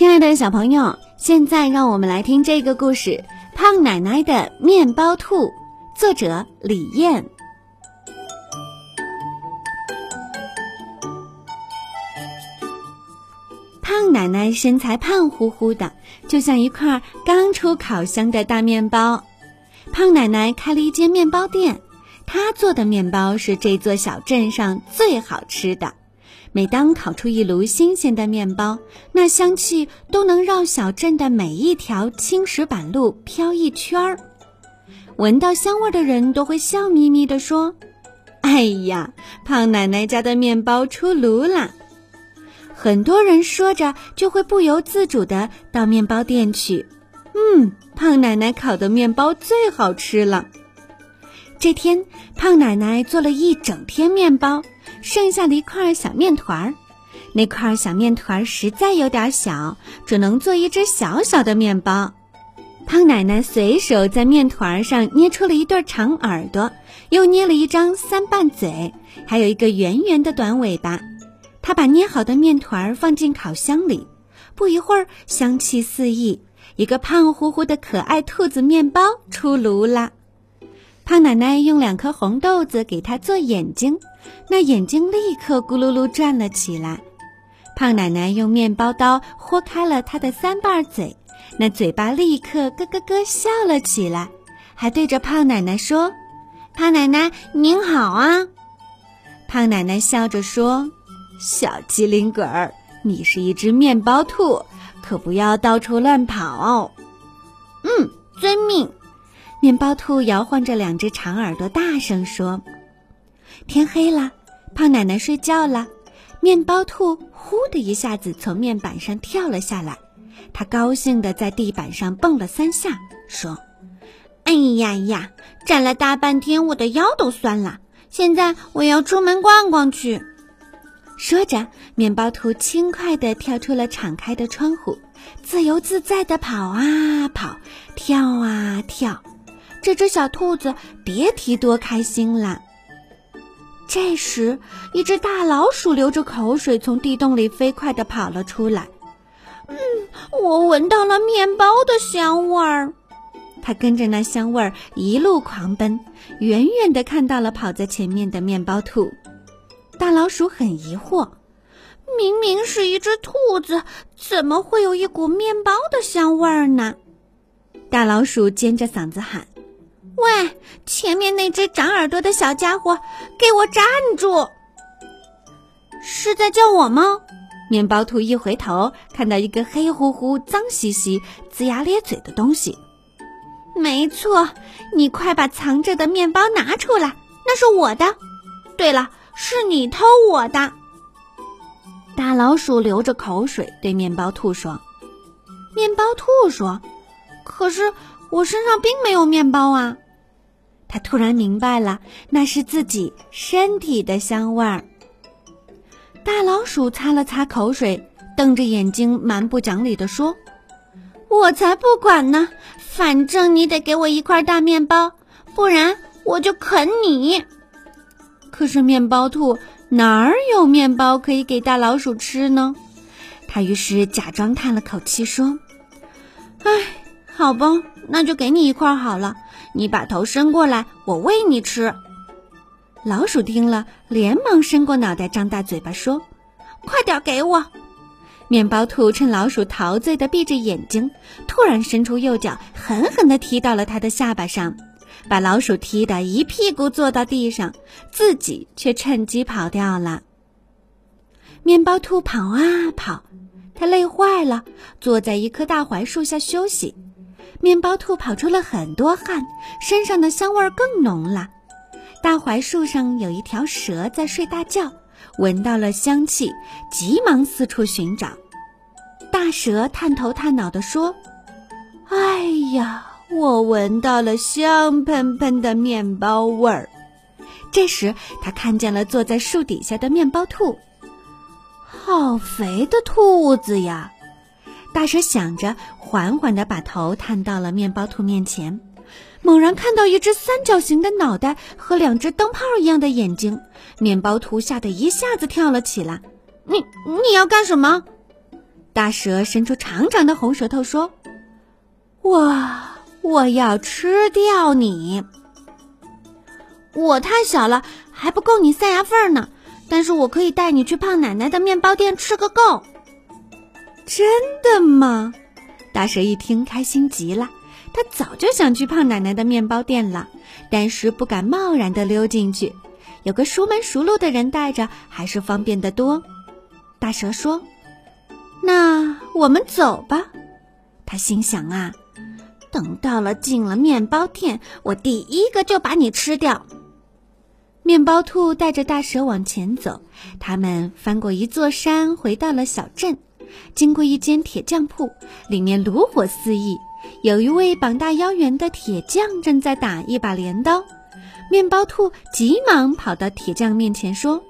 亲爱的小朋友，现在让我们来听这个故事《胖奶奶的面包兔》，作者李艳。胖奶奶身材胖乎乎的，就像一块刚出烤箱的大面包。胖奶奶开了一间面包店，她做的面包是这座小镇上最好吃的。每当烤出一炉新鲜的面包，那香气都能绕小镇的每一条青石板路飘一圈儿。闻到香味的人都会笑眯眯地说：“哎呀，胖奶奶家的面包出炉啦！”很多人说着，就会不由自主地到面包店去。嗯，胖奶奶烤的面包最好吃了。这天，胖奶奶做了一整天面包。剩下了一块小面团儿，那块小面团儿实在有点小，只能做一只小小的面包。胖奶奶随手在面团上捏出了一对长耳朵，又捏了一张三瓣嘴，还有一个圆圆的短尾巴。她把捏好的面团放进烤箱里，不一会儿，香气四溢，一个胖乎乎的可爱兔子面包出炉了。胖奶奶用两颗红豆子给它做眼睛，那眼睛立刻咕噜噜转了起来。胖奶奶用面包刀豁开了它的三瓣嘴，那嘴巴立刻咯咯咯笑了起来，还对着胖奶奶说：“胖奶奶您好啊！”胖奶奶笑着说：“小机灵鬼儿，你是一只面包兔，可不要到处乱跑。”“嗯，遵命。”面包兔摇晃着两只长耳朵，大声说：“天黑了，胖奶奶睡觉了。”面包兔呼的一下子从面板上跳了下来，它高兴地在地板上蹦了三下，说：“哎呀呀，站了大半天，我的腰都酸了。现在我要出门逛逛去。”说着，面包兔轻快地跳出了敞开的窗户，自由自在地跑啊跑，跳啊跳。这只小兔子别提多开心了。这时，一只大老鼠流着口水从地洞里飞快地跑了出来。嗯，我闻到了面包的香味儿。它跟着那香味儿一路狂奔，远远地看到了跑在前面的面包兔。大老鼠很疑惑：明明是一只兔子，怎么会有一股面包的香味儿呢？大老鼠尖着嗓子喊。喂，前面那只长耳朵的小家伙，给我站住！是在叫我吗？面包兔一回头，看到一个黑乎乎、脏兮兮、龇牙咧嘴的东西。没错，你快把藏着的面包拿出来，那是我的。对了，是你偷我的。大老鼠流着口水对面包兔说：“面包兔说，可是我身上并没有面包啊。”他突然明白了，那是自己身体的香味儿。大老鼠擦了擦口水，瞪着眼睛，蛮不讲理地说：“我才不管呢！反正你得给我一块大面包，不然我就啃你。”可是面包兔哪儿有面包可以给大老鼠吃呢？他于是假装叹了口气说：“唉，好吧，那就给你一块好了。”你把头伸过来，我喂你吃。老鼠听了，连忙伸过脑袋，张大嘴巴说：“快点给我！”面包兔趁老鼠陶醉的闭着眼睛，突然伸出右脚，狠狠地踢到了它的下巴上，把老鼠踢得一屁股坐到地上，自己却趁机跑掉了。面包兔跑啊跑，它累坏了，坐在一棵大槐树下休息。面包兔跑出了很多汗，身上的香味更浓了。大槐树上有一条蛇在睡大觉，闻到了香气，急忙四处寻找。大蛇探头探脑地说：“哎呀，我闻到了香喷喷的面包味儿。”这时，他看见了坐在树底下的面包兔，好肥的兔子呀！大蛇想着，缓缓地把头探到了面包兔面前，猛然看到一只三角形的脑袋和两只灯泡一样的眼睛，面包兔吓得一下子跳了起来。“你你要干什么？”大蛇伸出长长的红舌头说：“我我要吃掉你！我太小了，还不够你塞牙缝呢。但是我可以带你去胖奶奶的面包店吃个够。”真的吗？大蛇一听，开心极了。他早就想去胖奶奶的面包店了，但是不敢贸然的溜进去。有个熟门熟路的人带着，还是方便得多。大蛇说：“那我们走吧。”他心想啊，等到了进了面包店，我第一个就把你吃掉。面包兔带着大蛇往前走，他们翻过一座山，回到了小镇。经过一间铁匠铺，里面炉火四溢，有一位膀大腰圆的铁匠正在打一把镰刀。面包兔急忙跑到铁匠面前说：“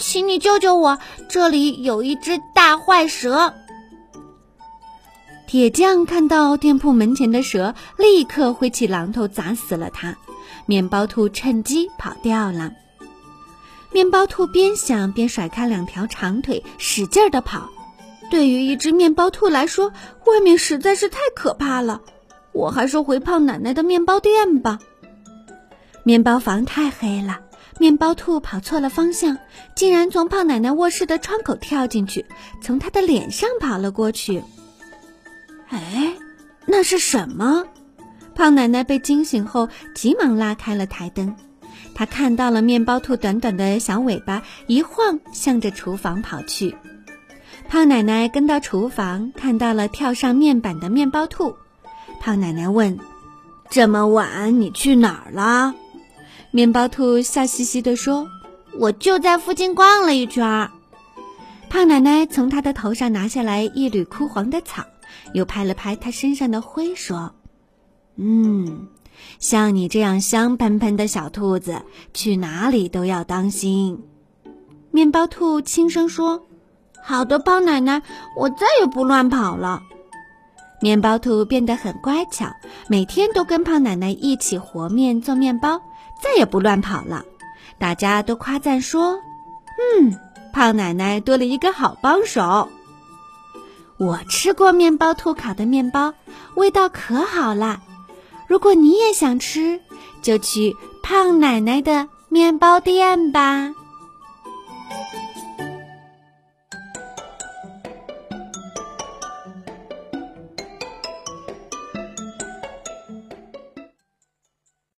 请你救救我，这里有一只大坏蛇。”铁匠看到店铺门前的蛇，立刻挥起榔头砸死了它。面包兔趁机跑掉了。面包兔边想边甩开两条长腿，使劲的跑。对于一只面包兔来说，外面实在是太可怕了。我还是回胖奶奶的面包店吧。面包房太黑了，面包兔跑错了方向，竟然从胖奶奶卧室的窗口跳进去，从她的脸上跑了过去。哎，那是什么？胖奶奶被惊醒后，急忙拉开了台灯。她看到了面包兔短短的小尾巴一晃，向着厨房跑去。胖奶奶跟到厨房，看到了跳上面板的面包兔。胖奶奶问：“这么晚，你去哪儿了？”面包兔笑嘻嘻地说：“我就在附近逛了一圈。”胖奶奶从他的头上拿下来一缕枯黄的草，又拍了拍他身上的灰，说：“嗯，像你这样香喷喷的小兔子，去哪里都要当心。”面包兔轻声说。好的，胖奶奶，我再也不乱跑了。面包兔变得很乖巧，每天都跟胖奶奶一起和面做面包，再也不乱跑了。大家都夸赞说：“嗯，胖奶奶多了一个好帮手。”我吃过面包兔烤的面包，味道可好啦。如果你也想吃，就去胖奶奶的面包店吧。